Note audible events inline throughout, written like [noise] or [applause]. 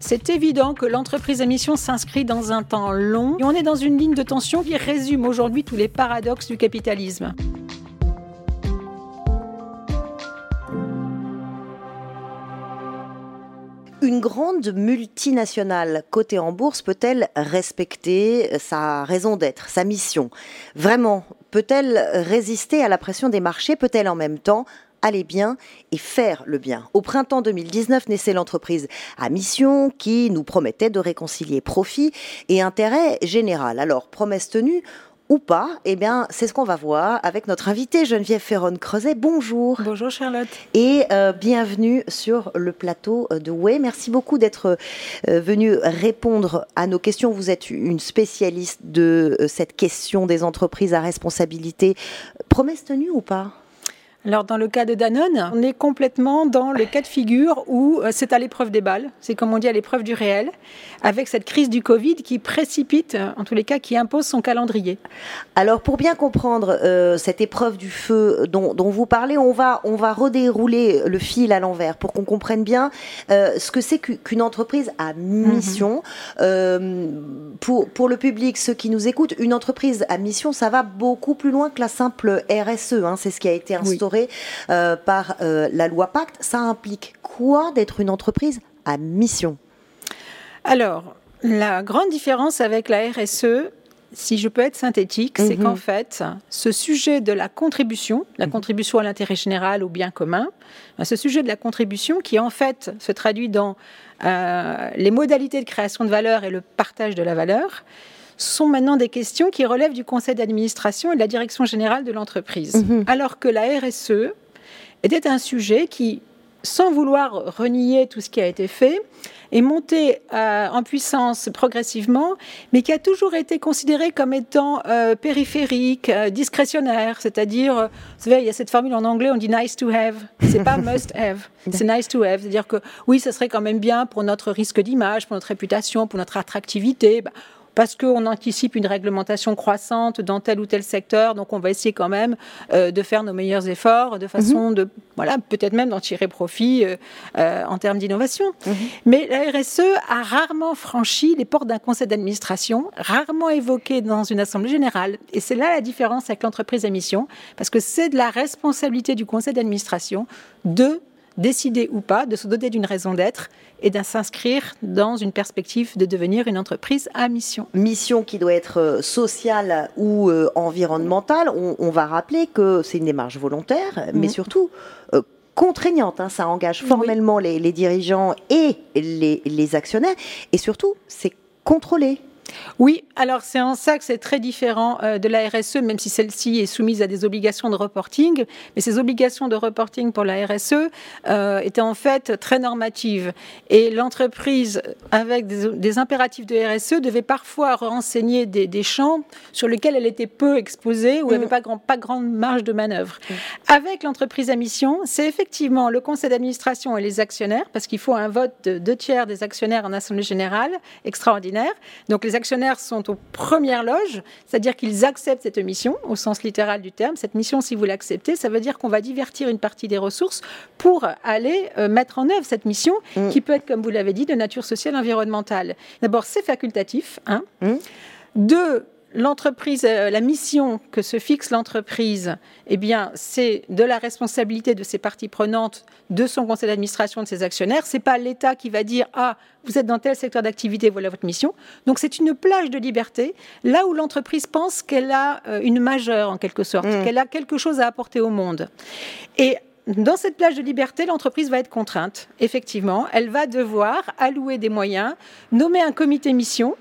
C'est évident que l'entreprise à mission s'inscrit dans un temps long et on est dans une ligne de tension qui résume aujourd'hui tous les paradoxes du capitalisme. Une grande multinationale cotée en bourse peut-elle respecter sa raison d'être, sa mission? Vraiment, peut-elle résister à la pression des marchés? Peut-elle en même temps aller bien et faire le bien. Au printemps 2019 naissait l'entreprise à mission qui nous promettait de réconcilier profit et intérêt général. Alors, promesse tenue, ou pas, eh bien, c'est ce qu'on va voir avec notre invitée Geneviève Ferron-Creuset. Bonjour. Bonjour Charlotte. Et euh, bienvenue sur le plateau de Way. Merci beaucoup d'être euh, venue répondre à nos questions. Vous êtes une spécialiste de euh, cette question des entreprises à responsabilité. Promesse tenue ou pas? Alors dans le cas de Danone, on est complètement dans le cas de figure où euh, c'est à l'épreuve des balles, c'est comme on dit à l'épreuve du réel, avec cette crise du Covid qui précipite, en tous les cas, qui impose son calendrier. Alors pour bien comprendre euh, cette épreuve du feu dont, vous parlez, on va, on va redérouler le fil à l'envers pour qu'on comprenne bien euh, ce que c'est qu'une entreprise à mission. Mhm. pour, pour le public, ceux qui nous écoutent, une entreprise à mission, ça va beaucoup plus loin que la simple RSE, hein, c'est ce qui a été instauré. Euh, par euh, la loi Pacte. Ça implique quoi d'être une entreprise à mission? Alors, la grande différence avec la RSE, si je peux être synthétique, c'est mhm. qu'en fait, ce sujet de la contribution, la mhm. contribution à l'intérêt général, au bien commun, ben, ce sujet de la contribution qui en fait se traduit dans euh, les modalités de création de valeur et le partage de la valeur, sont maintenant des questions qui relèvent du conseil d'administration et de la direction générale de l'entreprise. Mhm. Alors que la RSE était un sujet qui, sans vouloir renier tout ce qui a été fait, est monté euh, en puissance progressivement, mais qui a toujours été considéré comme étant euh, périphérique, euh, discrétionnaire, c'est-à-dire, vous savez, il y a cette formule en anglais, on dit nice to have, c'est pas [laughs] must have, c'est nice to have, c'est-à-dire que oui, ça serait quand même bien pour notre risque d'image, pour notre réputation, pour notre attractivité. Bah, parce qu'on anticipe une réglementation croissante dans tel ou tel secteur, donc on va essayer quand même euh, de faire nos meilleurs efforts de façon mhm. de, voilà, peut-être même d'en tirer profit euh, euh, en termes d'innovation. Mhm. Mais la RSE a rarement franchi les portes d'un conseil d'administration, rarement évoqué dans une assemblée générale. Et c'est là la différence avec l'entreprise à mission, parce que c'est de la responsabilité du conseil d'administration de décider ou pas de se doter d'une raison d'être et de s'inscrire dans une perspective de devenir une entreprise à mission. Mission qui doit être euh, sociale ou euh, environnementale. On, va rappeler que c'est une démarche volontaire, mais mhm. surtout euh, contraignante. Hein. Ça engage formellement les, dirigeants et les, les actionnaires. Et surtout, c'est contrôlé. Oui, alors c'est en ça que c'est très différent euh, de la RSE, même si celle-ci est soumise à des obligations de reporting. Mais ces obligations de reporting pour la RSE euh, étaient en fait très normatives. Et l'entreprise, avec des, impératifs de RSE, devait parfois renseigner des, champs sur lesquels elle était peu exposée ou n'avait mm. pas, grand, pas grande marge de manœuvre. Mm. Avec l'entreprise à mission, c'est effectivement le conseil d'administration et les actionnaires, parce qu'il faut un vote de deux tiers des actionnaires en assemblée générale extraordinaire. Donc les actionnaires sont aux premières loges, c'est-à-dire qu'ils acceptent cette mission au sens littéral du terme. Cette mission, si vous l'acceptez, ça veut dire qu'on va divertir une partie des ressources pour aller euh, mettre en œuvre cette mission mm. qui peut être, comme vous l'avez dit, de nature sociale environnementale. D'abord, c'est facultatif. Un. Mm. Deux, l'entreprise, euh, la mission que se fixe l'entreprise, eh bien, c'est de la responsabilité de ses parties prenantes, de son conseil d'administration, de ses actionnaires. C'est pas l'État qui va dire ah vous êtes dans tel secteur d'activité, voilà votre mission. Donc c'est une plage de liberté, là où l'entreprise pense qu'elle a euh, une majeure en quelque sorte, mmh. qu'elle a quelque chose à apporter au monde. Et dans cette plage de liberté, l'entreprise va être contrainte, effectivement. Elle va devoir allouer des moyens, nommer un comité mission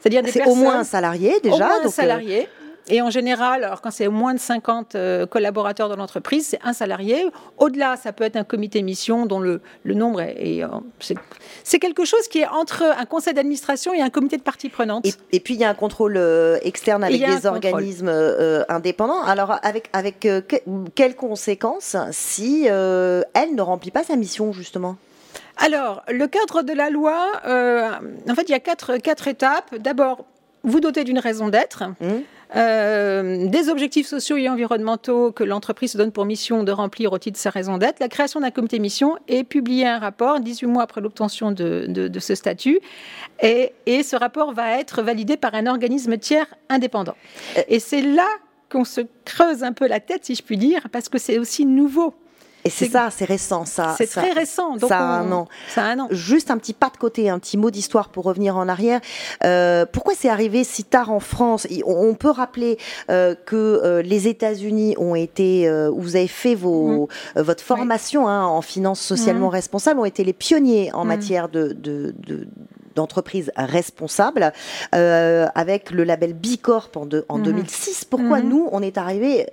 c'est-à-dire des personnes. au moins un salarié déjà. Au moins un euh, salarié. Et en général, alors quand c'est moins de 50 euh, collaborateurs dans l'entreprise, c'est un salarié. Au-delà, ça peut être un comité mission dont le, le nombre est. Euh, c'est quelque chose qui est entre un conseil d'administration et un comité de parties prenantes. Et, puis il y a un contrôle externe avec des organismes indépendants. Alors avec, avec quelles conséquences si elle ne remplit pas sa mission justement? Alors, le cadre de la loi, euh, en fait, il y a quatre, quatre étapes. D'abord, vous dotez d'une raison d'être. Mmh. euh, des objectifs sociaux et environnementaux que l'entreprise se donne pour mission de remplir au titre de sa raison d'être, la création d'un comité mission et publier un rapport 18 mois après l'obtention de, ce statut. Et, et ce rapport va être validé par un organisme tiers indépendant. Et c'est là qu'on se creuse un peu la tête, si je puis dire, parce que c'est aussi nouveau. Et c'est ça, c'est récent, ça. C'est très récent. Donc ça, a un an. ça a un an. Juste un petit pas de côté, un petit mot d'histoire pour revenir en arrière. Euh, pourquoi c'est arrivé si tard en France? On peut rappeler euh, que euh, les États-Unis ont été, où vous avez fait vos, mmh. votre formation hein, en finance socialement mmh. responsable, ont été les pionniers en mmh. matière de, de, de d'entreprises responsables euh, avec le label Bicorp en, en 2006. Mhm. Pourquoi mhm. nous, on est arrivé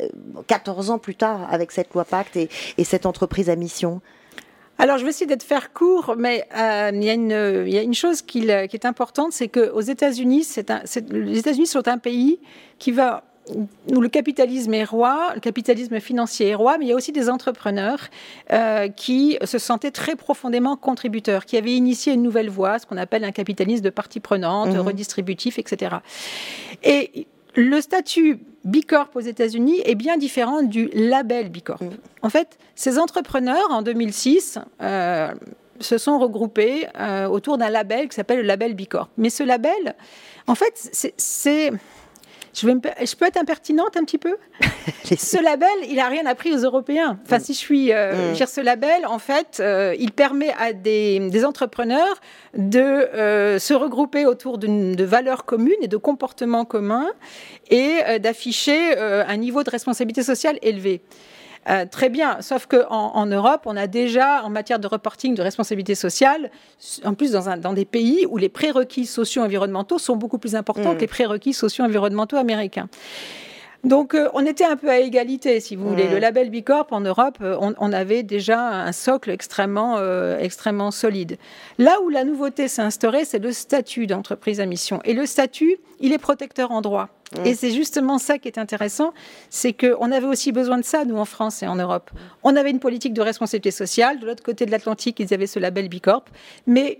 14 euh, ans plus tard avec cette loi Pacte et, cette entreprise à mission? Alors, je vais essayer d'être faire court, mais euh, il, y a une, il, y a une, chose qui, qui est importante, c'est qu'aux États-Unis, les États-Unis sont un pays qui va où le capitalisme est roi, le capitalisme financier est roi, mais il y a aussi des entrepreneurs euh, qui se sentaient très profondément contributeurs, qui avaient initié une nouvelle voie, ce qu'on appelle un capitalisme de partie prenante, mhm. redistributif, etc. Et le statut Bicorp aux États-Unis est bien différent du label Bicorp. Mhm. En fait, ces entrepreneurs, en 2006, euh, se sont regroupés euh, autour d'un label qui s'appelle le label Bicorp. Mais ce label, en fait, c'est je, peux être impertinente un petit peu? [laughs] Ce label, il n'a rien appris aux Européens. Enfin, si je suis. Euh, mm. ce label, en fait, euh, il permet à des, entrepreneurs de euh, se regrouper autour de valeurs communes et de comportements communs et d'afficher un niveau de responsabilité sociale élevé. Euh, très bien, sauf qu'en en, Europe, on a déjà, en matière de reporting de responsabilité sociale, en plus dans, un, dans des pays où les prérequis socio-environnementaux sont beaucoup plus importants mm. que les prérequis socio-environnementaux américains. Donc euh, on était un peu à égalité, si vous voulez. Mm. Le label Bicorp en Europe, euh, on, avait déjà un socle extrêmement, extrêmement solide. Là où la nouveauté s'est instaurée, c'est le statut d'entreprise à mission. Et le statut, il est protecteur en droit. Et mm. c'est justement ça qui est intéressant, c'est qu'on avait aussi besoin de ça, nous, en France et en Europe. On avait une politique de responsabilité sociale. De l'autre côté de l'Atlantique, ils avaient ce label Bicorp. Mais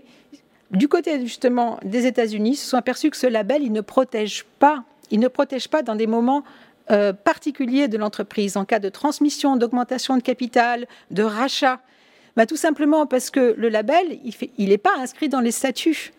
du côté, justement, des États-Unis, ils se sont aperçus que ce label, il ne protège pas. Il ne protège pas dans des moments euh, particuliers de l'entreprise, en cas de transmission, d'augmentation de capital, de rachat. Bah, tout simplement parce que le label, il n'est pas inscrit dans les statuts.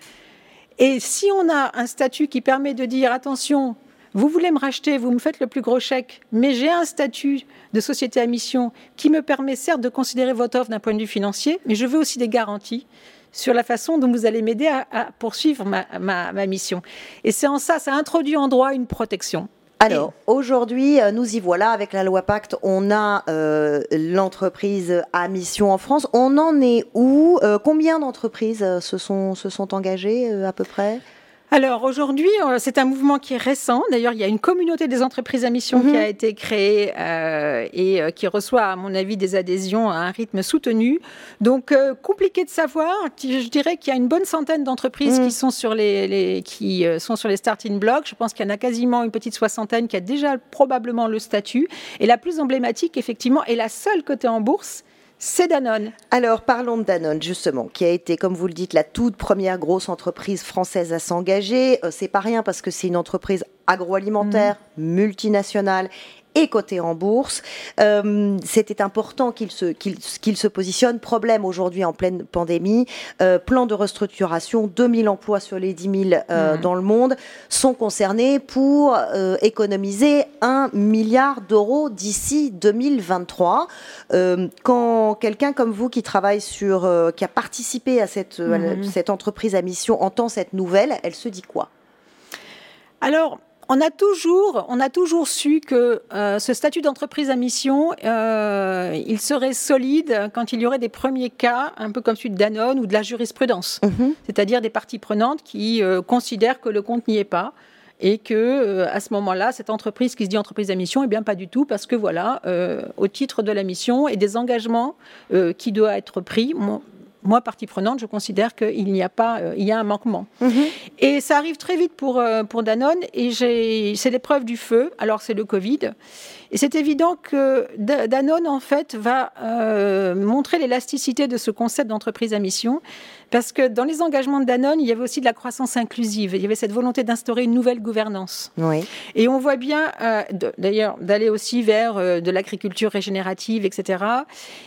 Et si on a un statut qui permet de dire attention, vous voulez me racheter, vous me faites le plus gros chèque, mais j'ai un statut de société à mission qui me permet certes de considérer votre offre d'un point de vue financier, mais je veux aussi des garanties sur la façon dont vous allez m'aider à, poursuivre ma, mission. Et c'est en ça, ça introduit en droit une protection. Alors, aujourd'hui, euh, nous y voilà avec la loi Pacte. On a euh, l'entreprise à mission en France. On en est où euh, Combien d'entreprises se sont, se sont engagées à peu près? Alors aujourd'hui, euh, c'est un mouvement qui est récent. D'ailleurs, il y a une communauté des entreprises à mission qui mhm. a été créée euh, et euh, qui reçoit, à mon avis, des adhésions à un rythme soutenu. Donc, compliqué de savoir. Je dirais qu'il y a une bonne centaine d'entreprises qui mhm. sont sur les, qui sont sur les starting blocks. Je pense qu'il y en a quasiment une petite soixantaine qui a déjà probablement le statut. Et la plus emblématique, effectivement, est la seule cotée en bourse c'est Danone. Alors parlons de Danone justement, qui a été, comme vous le dites, la toute première grosse entreprise française à s'engager. Euh, c'est pas rien parce que c'est une entreprise agroalimentaire, mmh. multinationale et coté en bourse. Euh, c'était important qu'il se, qu'il, se positionne. Problème aujourd'hui en pleine pandémie. Euh, plan de restructuration, 2000 emplois sur les 10 000 euh, mmh. dans le monde sont concernés pour économiser 1 milliard d'euros d'ici 2023. quand quelqu'un comme vous qui travaille sur, qui a participé à cette, mmh. cette entreprise à mission entend cette nouvelle, elle se dit quoi? Alors, on a toujours, on a toujours su que euh, ce statut d'entreprise à mission, euh, il serait solide quand il y aurait des premiers cas, un peu comme celui de Danone ou de la jurisprudence, mhm. c'est-à-dire des parties prenantes qui euh, considèrent que le compte n'y est pas et que à ce moment-là, cette entreprise qui se dit entreprise à mission, eh bien pas du tout, parce que voilà, au titre de la mission et des engagements qui doivent être pris, moi, partie prenante, je considère qu'il n'y a pas, il y a un manquement. Mhm. Et ça arrive très vite pour, pour Danone, et c'est l'épreuve du feu. Alors, c'est le Covid. Et c'est évident que Danone, en fait, va montrer l'élasticité de ce concept d'entreprise à mission. Parce que dans les engagements de Danone, il y avait aussi de la croissance inclusive. Il y avait cette volonté d'instaurer une nouvelle gouvernance. Oui. Et on voit bien, euh, d'ailleurs, d'aller aussi vers euh, de l'agriculture régénérative, etc.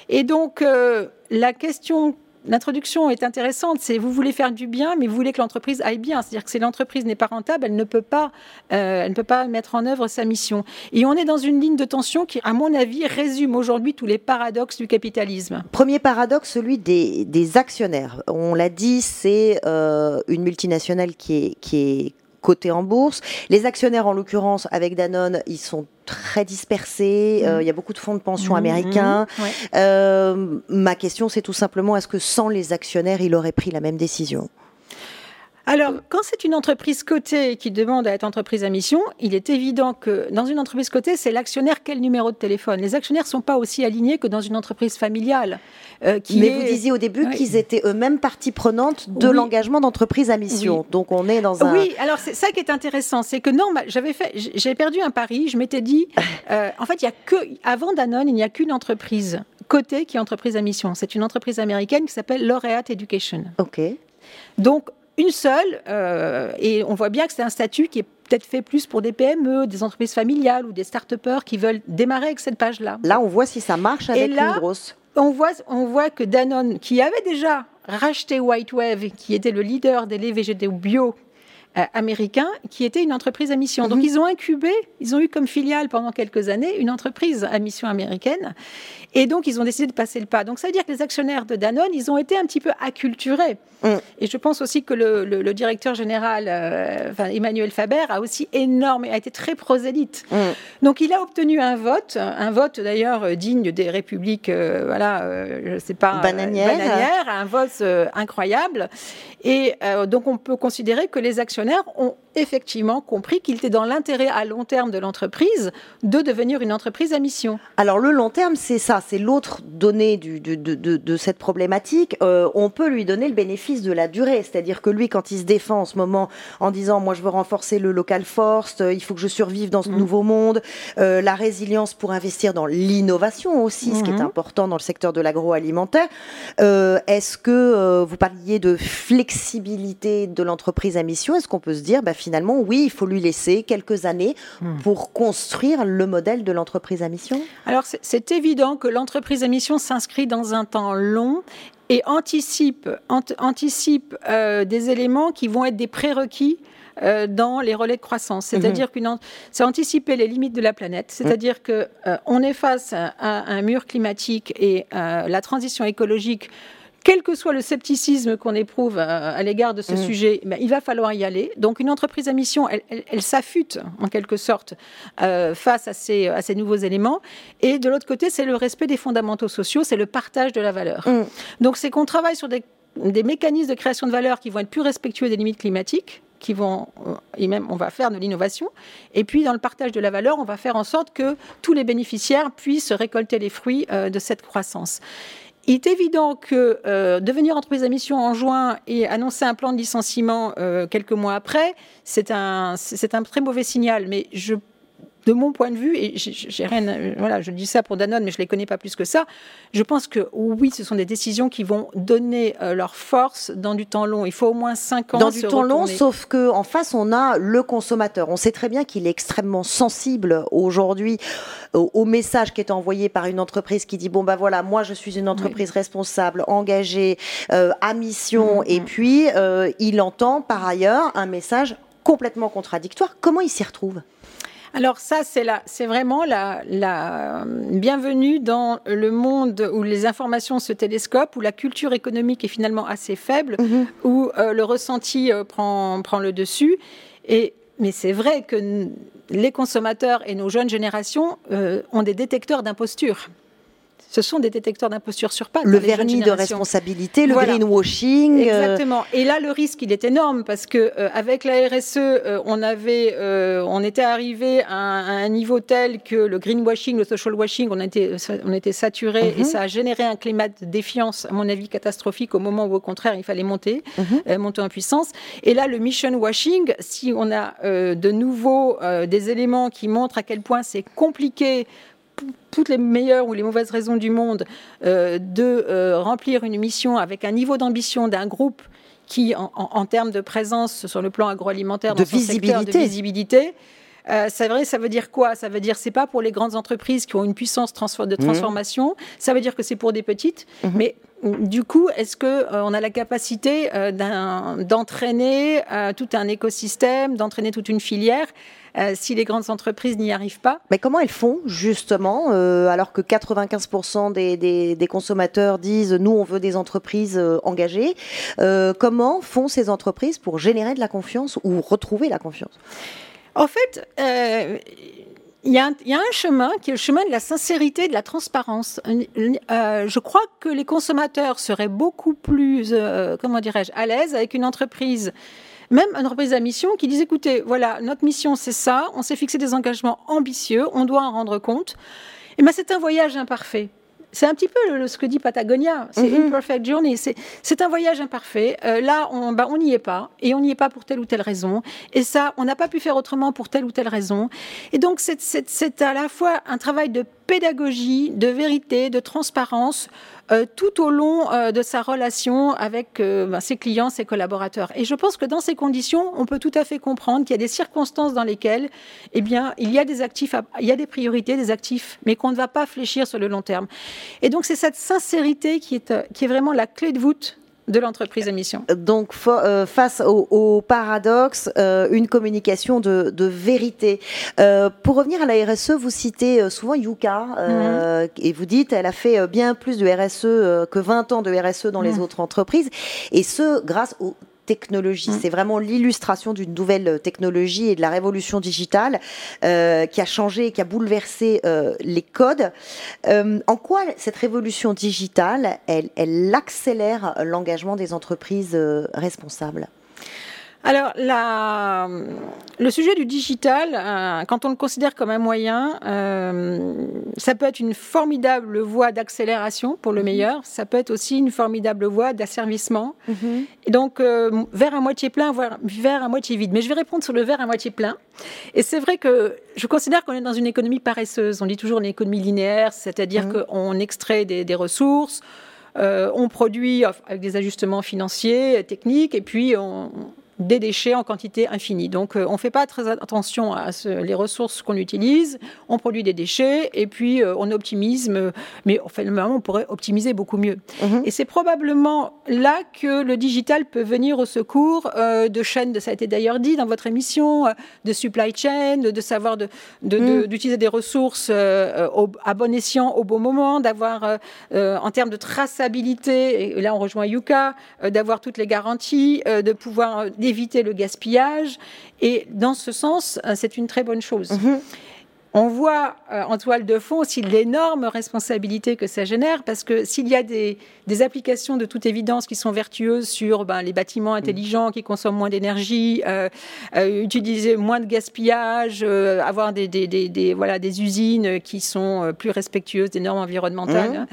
Et donc, euh, la question l'introduction est intéressante. C'est vous voulez faire du bien, mais vous voulez que l'entreprise aille bien. C'est-à-dire que si l'entreprise n'est pas rentable, elle ne peut pas, euh, elle ne peut pas mettre en œuvre sa mission. Et on est dans une ligne de tension qui, à mon avis, résume aujourd'hui tous les paradoxes du capitalisme. Premier paradoxe, celui des, actionnaires. On l'a dit, c'est euh, une multinationale qui est, qui est côté en bourse. Les actionnaires, en l'occurrence, avec Danone, ils sont très dispersés. Euh, mm. il y a beaucoup de fonds de pension mm, américains. Euh, ma question, c'est tout simplement, est-ce que sans les actionnaires, il aurait pris la même décision? Alors, quand c'est une entreprise cotée qui demande à être entreprise à mission, il est évident que dans une entreprise cotée, c'est l'actionnaire quel numéro de téléphone. Les actionnaires ne sont pas aussi alignés que dans une entreprise familiale. Euh, qui Mais vous disiez au début qu'ils étaient eux-mêmes partie prenante de l'engagement d'entreprise à mission. Donc on est dans un. Oui, alors c'est ça qui est intéressant, c'est que non, j'avais fait, j'ai perdu un pari. Je m'étais dit, [laughs] euh, en fait, il y a que avant Danone, il n'y a qu'une entreprise cotée qui est entreprise à mission. C'est une entreprise américaine qui s'appelle Laureate Education. Ok. Donc une seule, euh, et on voit bien que c'est un statut qui est peut-être fait plus pour des PME, des entreprises familiales ou des start-upers qui veulent démarrer avec cette page-là. Là, on voit si ça marche avec une grosse. On voit, on voit que Danone, qui avait déjà racheté Whitewave, qui était le leader des laits végétaux bio américain qui était une entreprise à mission. Donc mhm. ils ont incubé, ils ont eu comme filiale pendant quelques années une entreprise à mission américaine. Et donc ils ont décidé de passer le pas. Donc ça veut dire que les actionnaires de Danone, ils ont été un petit peu acculturés. Mm. Et je pense aussi que le, directeur général, euh, Emmanuel Faber, a aussi énorme, a été très prosélyte. Mm. Donc il a obtenu un vote, un vote d'ailleurs digne des républiques, euh, voilà, je sais pas, bananière, un vote incroyable. Et donc on peut considérer que les actionnaires ont effectivement compris qu'il était dans l'intérêt à long terme de l'entreprise de devenir une entreprise à mission. Alors le long terme, c'est ça, c'est l'autre donnée du, de, cette problématique. Euh, on peut lui donner le bénéfice de la durée, c'est-à-dire que lui, quand il se défend en ce moment en disant moi je veux renforcer le local force, euh, il faut que je survive dans ce mm. nouveau monde, euh, la résilience pour investir dans l'innovation aussi, ce qui est mm-hmm. important dans le secteur de l'agroalimentaire. Est-ce que vous parliez de flexibilité de l'entreprise à mission? Est-ce qu'on peut se dire bah, finalement, oui, il faut lui laisser quelques années hmm. pour construire le modèle de l'entreprise à mission Alors, c'est évident que l'entreprise à mission s'inscrit dans un temps long et anticipe, anticipe euh, des éléments qui vont être des prérequis euh, dans les relais de croissance. C'est-à-dire mhm. que c'est anticiper les limites de la planète. C'est-à-dire qu'on que euh, on est face à, un mur climatique et la transition écologique quel que soit le scepticisme qu'on éprouve à, l'égard de ce mm. sujet, ben, il va falloir y aller. Donc une entreprise à mission, elle, s'affûte en quelque sorte euh, face à ces, à ces, nouveaux éléments. Et de l'autre côté, c'est le respect des fondamentaux sociaux, c'est le partage de la valeur. Mm. Donc c'est qu'on travaille sur des, des, mécanismes de création de valeur qui vont être plus respectueux des limites climatiques qui vont, euh, et même on va faire de l'innovation. Et puis dans le partage de la valeur, on va faire en sorte que tous les bénéficiaires puissent récolter les fruits euh, de cette croissance. Il est évident que euh, devenir entreprise à mission en juin et annoncer un plan de licenciement euh, quelques mois après, c'est un, c'est un très mauvais signal. Mais je de mon point de vue, et j'ai rien, voilà, je dis ça pour Danone, mais je les connais pas plus que ça. Je pense que oui, ce sont des décisions qui vont donner euh, leur force dans du temps long. Il faut au moins cinq ans. Dans du temps long, sauf que en face, on a le consommateur. On sait très bien qu'il est extrêmement sensible aujourd'hui au, message qui est envoyé par une entreprise qui dit bon bah voilà, moi je suis une entreprise responsable, engagée, euh, à mission, mm, et mm. puis euh, il entend par ailleurs un message complètement contradictoire. Comment il s'y retrouve? Alors ça, c'est c'est vraiment la, bienvenue dans le monde où les informations se télescopent, où la culture économique est finalement assez faible, mhm. où euh, le ressenti euh, prend, prend le dessus. Et, mais c'est vrai que les consommateurs et nos jeunes générations euh, ont des détecteurs d'imposture. Ce sont des détecteurs d'imposture sur pattes. Le vernis de responsabilité, le greenwashing. Exactement. Et là, le risque, il est énorme parce que avec la RSE, on avait, on était arrivé à un, niveau tel que le greenwashing, le social washing, on était, on était saturé et mhm. ça a généré un climat de défiance, à mon avis, catastrophique au moment où, au contraire, il fallait monter, mhm. monter en puissance. Et là, le mission washing, si on a de nouveau des éléments qui montrent à quel point c'est compliqué toutes les meilleures ou les mauvaises raisons du monde euh, de euh, remplir une mission avec un niveau d'ambition d'un groupe qui, en, termes de présence sur le plan agroalimentaire, de visibilité, de visibilité euh, c'est vrai, ça veut dire quoi? Ça veut dire c'est pas pour les grandes entreprises qui ont une puissance de mmh. transformation. Ça veut dire que c'est pour des petites. Mmh. Mais du coup, est-ce que on a la capacité d'entraîner tout un écosystème, d'entraîner toute une filière euh, si les grandes entreprises n'y arrivent pas. Mais comment elles font justement, euh, alors que 95% des, consommateurs disent nous on veut des entreprises euh, engagées, comment font ces entreprises pour générer de la confiance ou retrouver la confiance? En fait, il y, a un, chemin qui est le chemin de la sincérité, de la transparence. je crois que les consommateurs seraient beaucoup plus, comment dirais-je, à l'aise avec une entreprise même une entreprise à mission qui dit écoutez, voilà, notre mission c'est ça, on s'est fixé des engagements ambitieux, on doit en rendre compte. Et bien c'est un voyage imparfait. C'est un petit peu ce que dit Patagonia, c'est une mhm. perfect journey, c'est un voyage imparfait. Euh, là, on bah, n'y est pas, et on n'y est pas pour telle ou telle raison. Et ça, on n'a pas pu faire autrement pour telle ou telle raison. Et donc, c'est à la fois un travail de pédagogie, de vérité, de transparence, euh, tout au long euh, de sa relation avec euh, ben, ses clients, ses collaborateurs. Et je pense que dans ces conditions, on peut tout à fait comprendre qu'il y a des circonstances dans lesquelles, eh bien, il y a des actifs, il y a des priorités, des actifs, mais qu'on ne va pas fléchir sur le long terme. Et donc, c'est cette sincérité qui est, qui est vraiment la clé de voûte de l'entreprise à mission. Donc, euh, face au, paradoxe, euh, une communication de, vérité. Euh, pour revenir à la RSE, vous citez souvent Yuka et vous dites elle a fait bien plus de RSE que 20 ans de RSE dans les autres entreprises, et ce grâce au technologie. Mm. C'est vraiment l'illustration d'une nouvelle technologie et de la révolution digitale euh, qui a changé, qui a bouleversé euh, les codes. Euh, en quoi cette révolution digitale, elle, elle accélère l'engagement des entreprises responsables? Alors, la, le sujet du digital, euh, quand on le considère comme un moyen, euh, ça peut être une formidable voie d'accélération pour le mhm. meilleur, ça peut être aussi une formidable voie d'asservissement. Mhm. Et donc, euh, vers à moitié plein, voire vers à moitié vide. Mais je vais répondre sur le verre à moitié plein. Et c'est vrai que je considère qu'on est dans une économie paresseuse. On dit toujours une économie linéaire, c'est-à-dire mhm. qu'on extrait des, des ressources. on produit avec des ajustements financiers, techniques, et puis on, des déchets en quantité infinie. Donc euh, on ne fait pas très attention à les ressources qu'on utilise, on produit des déchets et puis euh, on optimise, mais fait, normalement on pourrait optimiser beaucoup mieux. Mhm. Et c'est probablement là que le digital peut venir au secours euh, de chaînes, ça a été d'ailleurs dit dans votre émission, de supply chain, de, savoir mhm. d'utiliser de, des ressources à bon escient au bon moment, d'avoir en termes de traçabilité, et là on rejoint Yuka, d'avoir toutes les garanties, de pouvoir éviter le gaspillage. Et dans ce sens, euh, c'est une très bonne chose. Mhm. On voit euh, en toile de fond aussi l'énorme responsabilité que ça génère, parce que s'il y a des, applications de toute évidence qui sont vertueuses sur ben, les bâtiments intelligents qui consomment moins d'énergie, euh, utiliser moins de gaspillage, avoir des, voilà, des usines qui sont plus respectueuses des normes environnementales, mhm.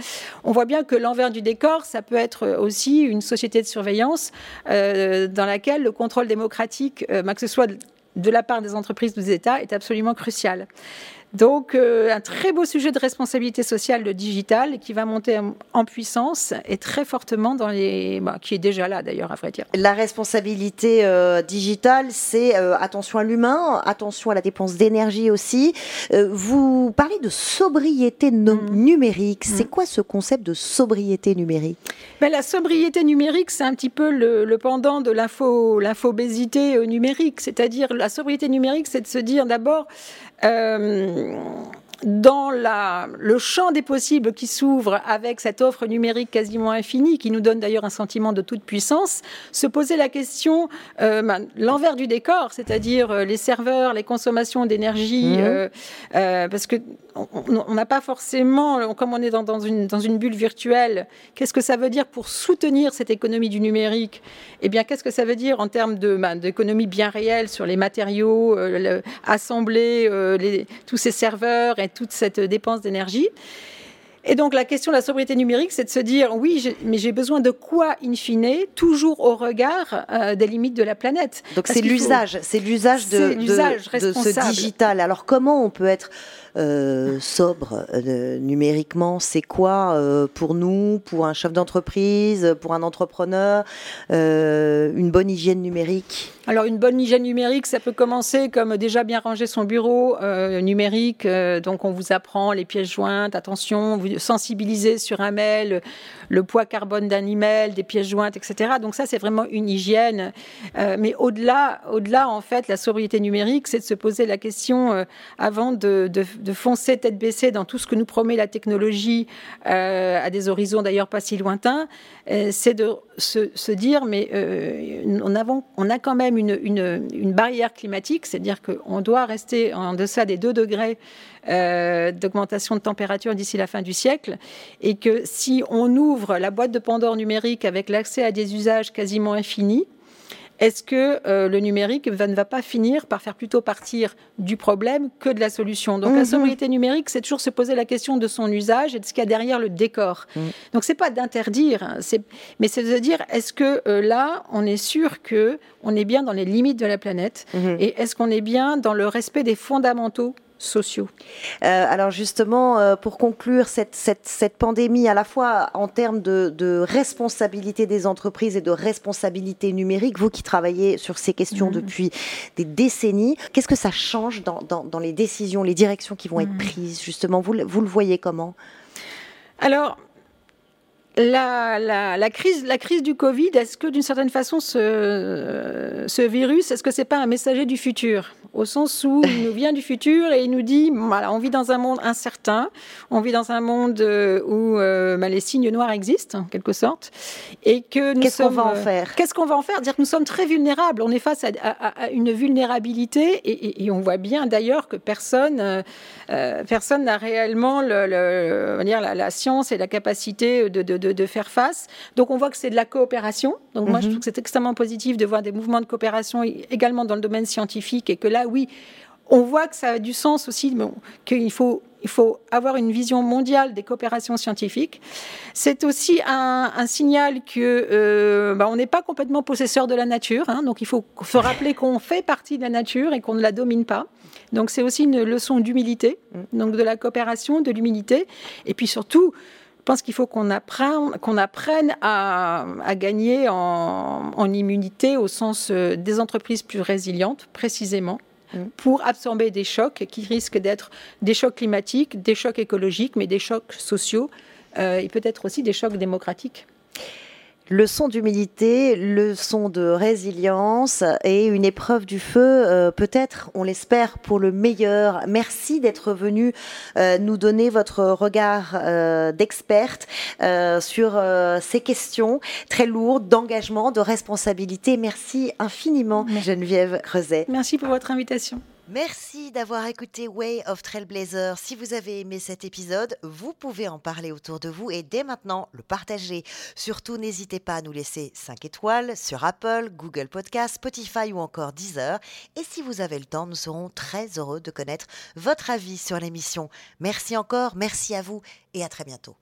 on voit bien que l'envers du décor, ça peut être aussi une société de surveillance dans laquelle le contrôle démocratique, ben, que ce soit de la part des entreprises ou des États est absolument crucial. Donc, euh, un très beau sujet de responsabilité sociale, le digital, qui va monter en puissance et très fortement dans les. Bah, qui est déjà là d'ailleurs, à vrai dire. La responsabilité euh, digitale, c'est euh, attention à l'humain, attention à la dépense d'énergie aussi. vous parlez de sobriété mm. numérique. C'est mm. quoi ce concept de sobriété numérique? Ben, La sobriété numérique, c'est un petit peu le, le pendant de l'infobésité numérique. C'est-à-dire, la sobriété numérique, c'est de se dire d'abord. Euh, dans la, le champ des possibles qui s'ouvre avec cette offre numérique quasiment infinie, qui nous donne d'ailleurs un sentiment de toute puissance, se poser la question, euh, ben, l'envers du décor, c'est-à-dire euh, les serveurs, les consommations d'énergie, mmh. parce que on n'a pas forcément, comme on est dans, une, dans une bulle virtuelle, qu'est-ce que ça veut dire pour soutenir cette économie du numérique? Eh bien, qu'est-ce que ça veut dire en termes bah, d'économie bien réelle sur les matériaux, euh, assembler euh, les, tous ces serveurs et toute cette dépense d'énergie et donc la question de la sobriété numérique, c'est de se dire oui, mais j'ai besoin de quoi in fine, toujours au regard euh, des limites de la planète? Donc c'est l'usage, c'est l'usage de, de, ce digital. Alors comment on peut être euh, sobre euh, numériquement C'est quoi pour nous, pour un chef d'entreprise, pour un entrepreneur, une bonne hygiène numérique? Alors une bonne hygiène numérique, ça peut commencer comme déjà bien ranger son bureau numérique. donc on vous apprend les pièces jointes, attention, vous sensibiliser sur un mail, le poids carbone d'un email, des pièces jointes, etc. Donc ça, c'est vraiment une hygiène. Euh, mais au-delà, au-delà, en fait, la sobriété numérique, c'est de se poser la question euh, avant de, foncer tête baissée dans tout ce que nous promet la technologie euh, à des horizons d'ailleurs pas si lointains. c'est de se, dire, mais on, avons, on a quand même une, une barrière climatique, c'est-à-dire qu'on doit rester en deçà des 2 degrés d'augmentation de température d'ici la fin du siècle, et que si on ouvre la boîte de Pandore numérique avec l'accès à des usages quasiment infinis, est-ce que euh, le numérique ne va pas finir par faire plutôt partir du problème que de la solution? Donc la mhm. sobriété numérique, c'est toujours se poser la question de son usage et de ce qu'il y a derrière le décor. Donc mhm. Donc c'est pas d'interdire, hein, mais c'est de dire est-ce que euh, là, on est sûr que on est bien dans les limites de la planète mhm. et est-ce qu'on est bien dans le respect des fondamentaux sociaux. Euh, alors justement, euh, pour conclure cette, cette, pandémie, à la fois en termes de, responsabilité des entreprises et de responsabilité numérique, vous qui travaillez sur ces questions mmh. depuis des décennies, qu'est-ce que ça change dans, dans, les décisions, les directions qui vont être mmh. prises justement? Vous, vous le voyez comment? Alors, la, la, crise, la crise du Covid, est-ce que d'une certaine façon ce, ce virus, est-ce que c'est pas un messager du futur? Au sens où il nous vient du futur et il nous dit, voilà, on vit dans un monde incertain, on vit dans un monde euh, où euh, bah, les signes noirs existent en quelque sorte, et que nous qu'est-ce qu'on va en euh, faire? Qu'est-ce qu'on va en faire? Dire que nous sommes très vulnérables. On est face à, une vulnérabilité et, on voit bien d'ailleurs que personne, personne n'a réellement le, dire, la, science et la capacité de, de de, faire face. Donc on voit que c'est de la coopération. Donc moi je mhm. trouve que c'est extrêmement positif de voir des mouvements de coopération également dans le domaine scientifique et que là oui, on voit que ça a du sens aussi, qu'il faut, il faut avoir une vision mondiale des coopérations scientifiques. C'est aussi un, signal que euh, bah, on n'est pas complètement possesseur de la nature, hein. donc il faut se rappeler qu'on fait partie de la nature et qu'on ne la domine pas. Donc c'est aussi une leçon d'humilité, mm. donc de la coopération, de l'humilité, et puis surtout pense qu'il faut qu'on apprenne, qu'on apprenne à, gagner en, immunité au sens euh, des entreprises plus résilientes, précisément, mm. pour absorber des chocs qui risquent d'être des chocs climatiques, des chocs écologiques, mais des chocs sociaux euh, et peut-être aussi des chocs démocratiques. Leçon d'humilité, leçon de résilience et une épreuve du feu, euh, peut-être, on l'espère, pour le meilleur. Merci d'être venu euh, nous donner votre regard euh, d'experte sur ces questions très lourdes d'engagement, de responsabilité. Merci infiniment, Geneviève Creuset. Merci pour votre invitation. Merci d'avoir écouté Way of Trailblazer. Si vous avez aimé cet épisode, vous pouvez en parler autour de vous et dès maintenant le partager. Surtout, n'hésitez pas à nous laisser 5 étoiles sur Apple, Google Podcast, Spotify ou encore Deezer. Et si vous avez le temps, nous serons très heureux de connaître votre avis sur l'émission. Merci encore, merci à vous et à très bientôt.